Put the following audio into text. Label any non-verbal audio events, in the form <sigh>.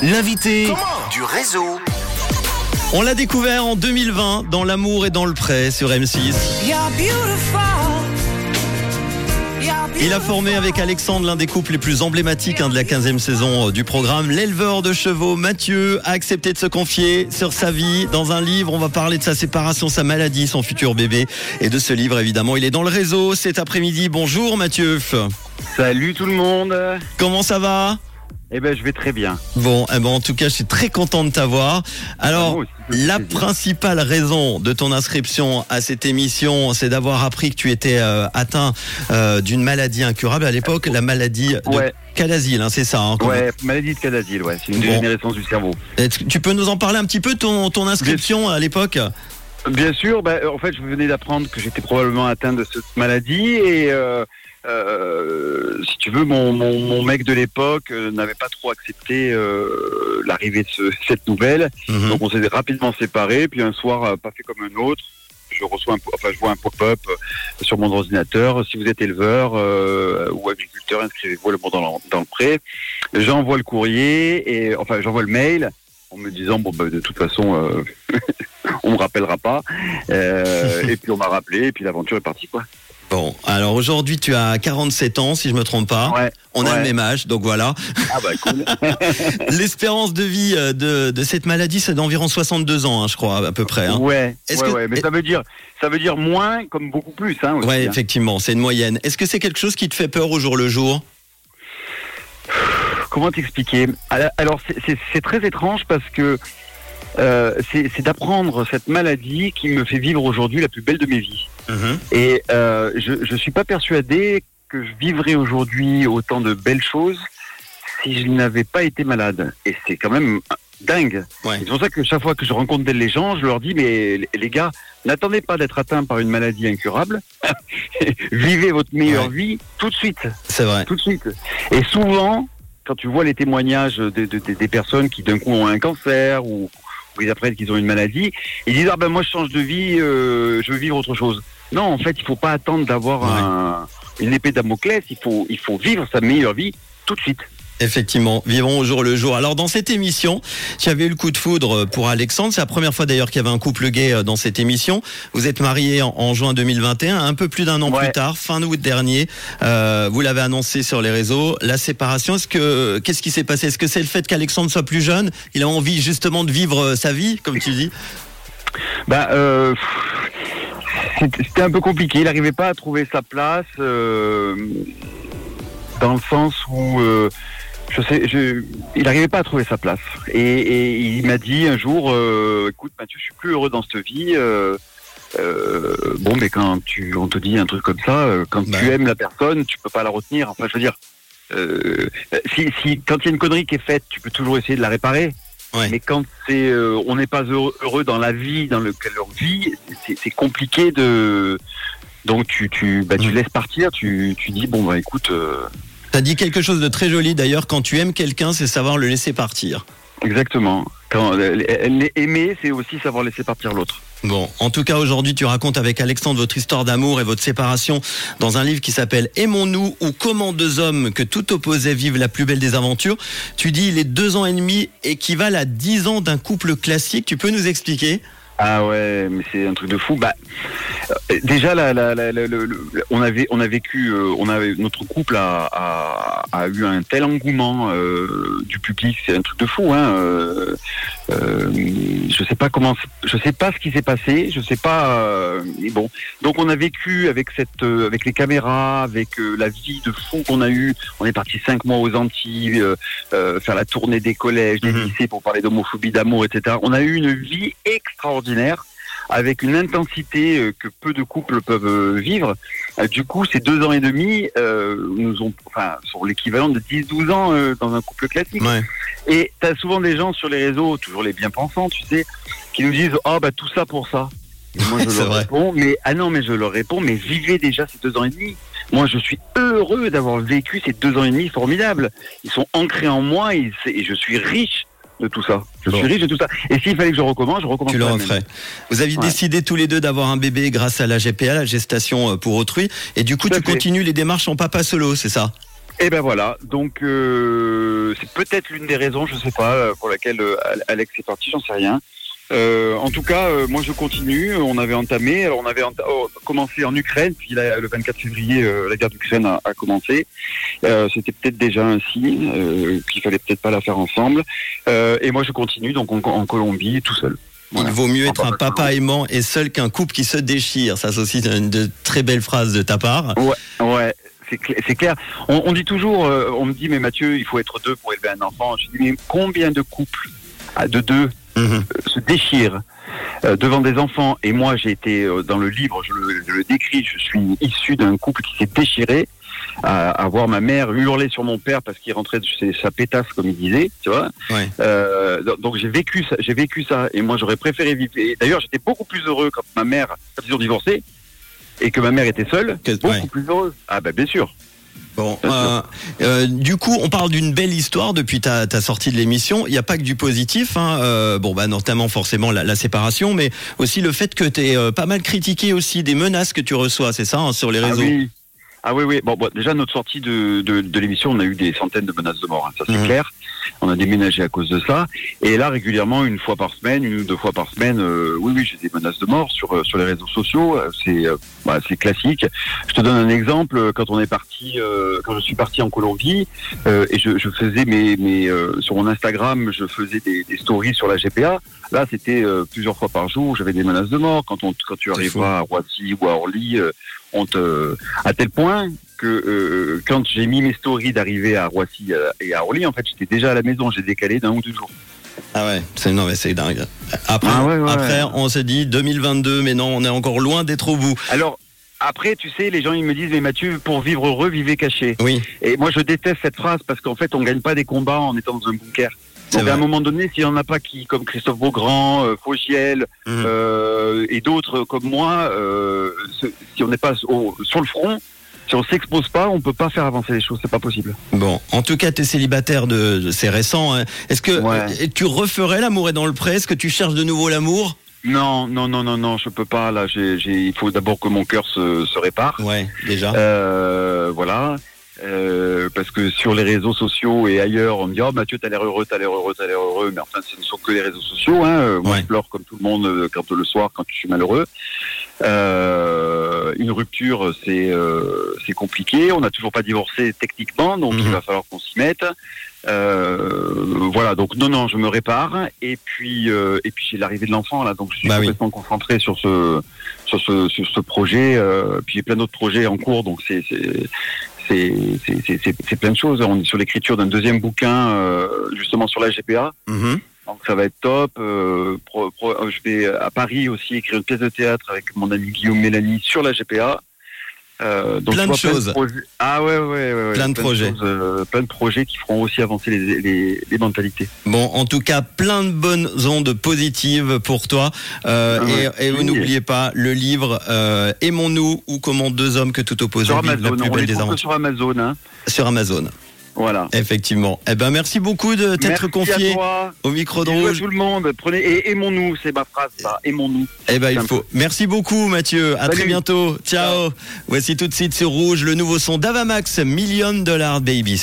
L'invité du réseau. On l'a découvert en 2020 dans L'amour et dans le prêt sur M6. Il a formé avec Alexandre l'un des couples les plus emblématiques hein, de la 15e saison euh, du programme. L'éleveur de chevaux Mathieu a accepté de se confier sur sa vie. Dans un livre, on va parler de sa séparation, sa maladie, son futur bébé. Et de ce livre, évidemment, il est dans le réseau cet après-midi. Bonjour Mathieu. Salut tout le monde. Comment ça va? Eh ben, je vais très bien. Bon, eh ben, en tout cas, je suis très content de t'avoir. Alors, la principale raison de ton inscription à cette émission, c'est d'avoir appris que tu étais euh, atteint euh, d'une maladie incurable à l'époque, la maladie de ouais. hein, c'est ça hein, Ouais, maladie de Cadazil, ouais, c'est une dégénérescence du cerveau. Tu peux nous en parler un petit peu, ton, ton inscription à l'époque? Bien sûr, ben, en fait, je venais d'apprendre que j'étais probablement atteint de cette maladie et euh, euh, si tu veux, mon, mon, mec de l'époque euh, n'avait pas trop accepté euh, l'arrivée de cette nouvelle. Mhm. Donc on s'est rapidement séparés. Puis un soir, pas fait comme un autre, je reçois un, enfin, je vois un pop-up sur mon ordinateur. Si vous êtes éleveur ou agriculteur, inscrivez-vous le bon dans, dans le pré. J'envoie le courrier et enfin j'envoie le mail en me disant bon bah, de toute façon <laughs> on me rappellera pas. <laughs> et puis on m'a rappelé et puis l'aventure est partie quoi. Bon, alors aujourd'hui tu as 47 ans si je me trompe pas. Ouais, On a le même âge, donc voilà. Ah bah cool. <laughs> L'espérance de vie euh, de, de cette maladie c'est d'environ 62 ans, hein, je crois à peu près. Hein. Ouais. Est-ce que... ouais, mais ça veut dire ça veut dire moins comme beaucoup plus. Hein, aussi, ouais, effectivement, c'est une moyenne. Est-ce que c'est quelque chose qui te fait peur au jour le jour? Comment t'expliquer? Alors c'est très étrange parce que euh, c'est d'apprendre cette maladie qui me fait vivre aujourd'hui la plus belle de mes vies. Mhm. Et euh, je ne suis pas persuadé que je vivrais aujourd'hui autant de belles choses si je n'avais pas été malade. Et c'est quand même dingue. C'est pour ça que chaque fois que je rencontre des gens, je leur dis, mais les gars, n'attendez pas d'être atteint par une maladie incurable. <laughs> Vivez votre meilleure vie tout de suite. C'est vrai. Tout de suite. Et souvent, quand tu vois les témoignages des personnes qui d'un coup ont un cancer ou ils apprennent qu'ils ont une maladie, ils disent ah ben moi je change de vie, euh, je veux vivre autre chose. Non, en fait, il faut pas attendre d'avoir une épée Damoclès, il faut il faut vivre sa meilleure vie tout de suite. Effectivement, vivons au jour le jour. Alors dans cette émission, tu avais eu le coup de foudre pour Alexandre. C'est la première fois d'ailleurs qu'il y avait un couple gay euh, dans cette émission. Vous êtes mariés en, juin 2021, un peu plus d'un an plus tard, fin août dernier. Euh, vous l'avez annoncé sur les réseaux. La séparation, est-ce que qu'est-ce qui s'est passé? Est-ce que c'est le fait qu'Alexandre soit plus jeune? Il a envie justement de vivre euh, sa vie, comme tu dis? Bah. Euh... C'était un peu compliqué. Il n'arrivait pas à trouver sa place euh, dans le sens où euh, je sais, je, il n'arrivait pas à trouver sa place. Et, et il m'a dit un jour, euh, écoute Mathieu, je suis plus heureux dans cette vie. Euh, euh, bon, mais quand tu, on te dit un truc comme ça, euh, quand tu aimes la personne, tu peux pas la retenir. Enfin, je veux dire, euh, si, si, quand il y a une connerie qui est faite, tu peux toujours essayer de la réparer. Ouais. Mais quand c'est, euh, on n'est pas heureux, heureux, dans la vie dans laquelle on vit, c'est compliqué de. Donc tu, tu, bah, tu laisses partir. Tu, tu dis bon bah écoute. T'as dit quelque chose de très joli d'ailleurs, quand tu aimes quelqu'un, c'est savoir le laisser partir. Exactement. Quand aimer, c'est aussi savoir laisser partir l'autre. Bon, en tout cas aujourd'hui tu racontes avec Alexandre votre histoire d'amour et votre séparation dans un livre qui s'appelle Aimons-nous ou comment deux hommes que tout opposait vivent la plus belle des aventures. Tu dis les deux ans et demi équivalent à dix ans d'un couple classique. Tu peux nous expliquer? Ah ouais, mais c'est un truc de fou. Bah, euh, déjà, la, la, la, on avait, on a vécu, euh, on avait notre couple a, a, a eu un tel engouement euh, du public, c'est un truc de fou. Hein, je sais pas comment, je sais pas ce qui s'est passé, je sais pas. mais bon, donc on a vécu avec cette, avec les caméras, avec la vie de fou qu'on a eu. On est parti cinq mois aux Antilles, faire la tournée des collèges, des mhm. lycées pour parler d'homophobie, d'amour, etc. On a eu une vie extraordinaire avec une intensité euh, que peu de couples peuvent euh, vivre. Euh, du coup, ces deux ans et demi nous ont, enfin, sont l'équivalent de 10-12 ans dans un couple classique. Et tu as souvent des gens sur les réseaux, toujours les bien-pensants, tu sais, qui nous disent Ah, bah tout ça pour ça. moi, <laughs> je leur réponds, mais ah non, mais je leur réponds, mais vivez déjà ces deux ans et demi. Moi, je suis heureux d'avoir vécu ces deux ans et demi formidables. Ils sont ancrés en moi et je suis riche de tout ça. Je suis riche de tout ça. Et s'il fallait que je recommence, je recommence. Tu le referais. Vous aviez décidé tous les deux d'avoir un bébé grâce à la GPA, la gestation euh, pour autrui. Et du coup, tu continues les démarches en papa solo, c'est ça? Et ben voilà, donc euh, c'est peut-être l'une des raisons, je sais pas, euh, pour laquelle euh, Alex est parti, j'en sais rien. Euh, en tout cas, euh, moi je continue. On avait entamé, alors on avait enta- oh, commencé en Ukraine, puis là, le 24 février, euh, la guerre d'Ukraine a, a commencé. C'était peut-être déjà un signe qu'il fallait peut-être pas la faire ensemble. Et moi je continue donc en, en Colombie tout seul. Voilà. Il vaut mieux être un papa aimant et seul qu'un couple qui se déchire. Ça, c'est aussi une de très belles phrases de ta part. Ouais, c'est cl- c'est clair. On, on dit toujours, on me dit, mais Mathieu, il faut être deux pour élever un enfant. Je dis, mais combien de couples ah, de deux Mhm. euh, se déchirent euh, devant des enfants Et moi, j'ai été euh, dans le livre, je le, je le décris, je suis issu d'un couple qui s'est déchiré. À, à voir ma mère hurler sur mon père parce qu'il rentrait de chez sa pétasse comme il disait, tu vois. Ouais. Euh, donc- j'ai vécu ça, j'ai vécu ça, et moi j'aurais préféré vivre. et D'ailleurs, j'étais beaucoup plus heureux quand ma mère, quand ils ont divorcé, et que ma mère était seule, Que- beaucoup ouais. plus heureuse. Ah bah bien sûr. Bon, euh, euh, du coup, on parle d'une belle histoire depuis ta, ta sortie de l'émission. Il n'y a pas que du positif, hein. euh, bon, bah, notamment forcément la, la séparation, mais aussi le fait que tu es pas mal critiqué aussi des menaces que tu reçois, c'est ça, hein, sur les Ah réseaux. oui. Ah oui, oui. Bon, bon, déjà, notre sortie de, de, de l'émission, on a eu des centaines de menaces de mort, hein, ça c'est Mhm. clair. On a déménagé à cause de ça. Et là, régulièrement, une fois par semaine, une ou deux fois par semaine, euh, oui, oui, j'ai des menaces de mort sur, euh, sur les réseaux sociaux. Euh, C'est bah, c'est classique. Je te donne un exemple. Quand on est parti, euh, quand je suis parti en Colombie, et je, je faisais mes, mes sur mon Instagram, je faisais des, des stories sur la GPA. Là, c'était plusieurs fois par jour. J'avais des menaces de mort. Quand, on, quand tu arriveras à Roissy ou à Orly, on te, à tel point que euh, quand j'ai mis mes stories d'arriver à Roissy euh, et à Orly, en fait, j'étais déjà à la maison. J'ai décalé d'un ou deux jours. Ah ouais, c'est non mais c'est dingue. Après, Ah ouais, ouais, après, ouais. on se dit 2022, mais non, on est encore loin d'être au bout. Alors. Après, tu sais, les gens ils me disent mais Mathieu, pour vivre heureux, vivez caché. Oui, Et moi, je déteste cette phrase parce qu'en fait, on gagne pas des combats en étant dans un bunker. Donc, à un moment donné, s'il y en a pas qui, comme Christophe Beaugrand, euh, Faugiel Mhm. euh, et d'autres comme moi, euh, ce- si on n'est pas au- sur le front, si on s'expose pas, on peut pas faire avancer les choses. C'est pas possible. Bon, en tout cas, tu es célibataire de, de- c'est récent. hein. Est-ce que Ouais. euh, tu referais l'amour est dans le pré Est-ce que tu cherches de nouveau l'amour? Non, non, non, non, non, je peux pas. Là, il faut d'abord que mon cœur se, se répare. Ouais, déjà. Euh, voilà. Euh, parce que sur les réseaux sociaux et ailleurs, on me dit oh Mathieu t'as l'air heureux, t'as l'air heureux, t'as l'air heureux, mais enfin ce ne sont que les réseaux sociaux. Hein. Euh, Moi Ouais. je pleure comme tout le monde euh, quand le soir quand je suis malheureux. Euh, une rupture c'est euh, c'est compliqué. On n'a toujours pas divorcé techniquement, donc Mhm. il va falloir qu'on s'y mette. Euh, voilà donc non non je me répare et puis euh, et puis j'ai l'arrivée de l'enfant là donc je suis Bah oui. complètement concentré sur ce sur ce sur ce projet euh, puis j'ai plein d'autres projets en cours donc c'est c'est plein de choses. On est sur l'écriture d'un deuxième bouquin, euh, justement sur la GPA. Mhm. Donc ça va être top. Euh, pro- pro- euh, je vais à Paris aussi écrire une pièce de théâtre avec mon ami Guillaume Mélanie sur la GPA. Euh, donc Plein de choses. projets. Ah ouais, ouais, ouais, ouais. Plein de projets. choses, euh, plein de projets qui feront aussi avancer les, les, les mentalités. Bon, en tout cas, plein de bonnes ondes positives pour toi. Euh, Ah et et Oui. n'oubliez pas le livre euh, Aimons-nous ou comment deux hommes que tout oppose Sur la Amazon, plus on belle des sur Amazon. Hein. sur Amazon. Voilà. Effectivement. Eh ben, merci beaucoup de t'être confié au micro de Bisous à rouge. tout le monde. Prenez et aimons-nous, c'est ma phrase. Ça. Aimons-nous. Eh ben, il faut. Merci beaucoup, Mathieu. À Salut. très bientôt. Ciao. Voici tout de suite sur Rouge le nouveau son d'Avamax, Million Dollar Baby.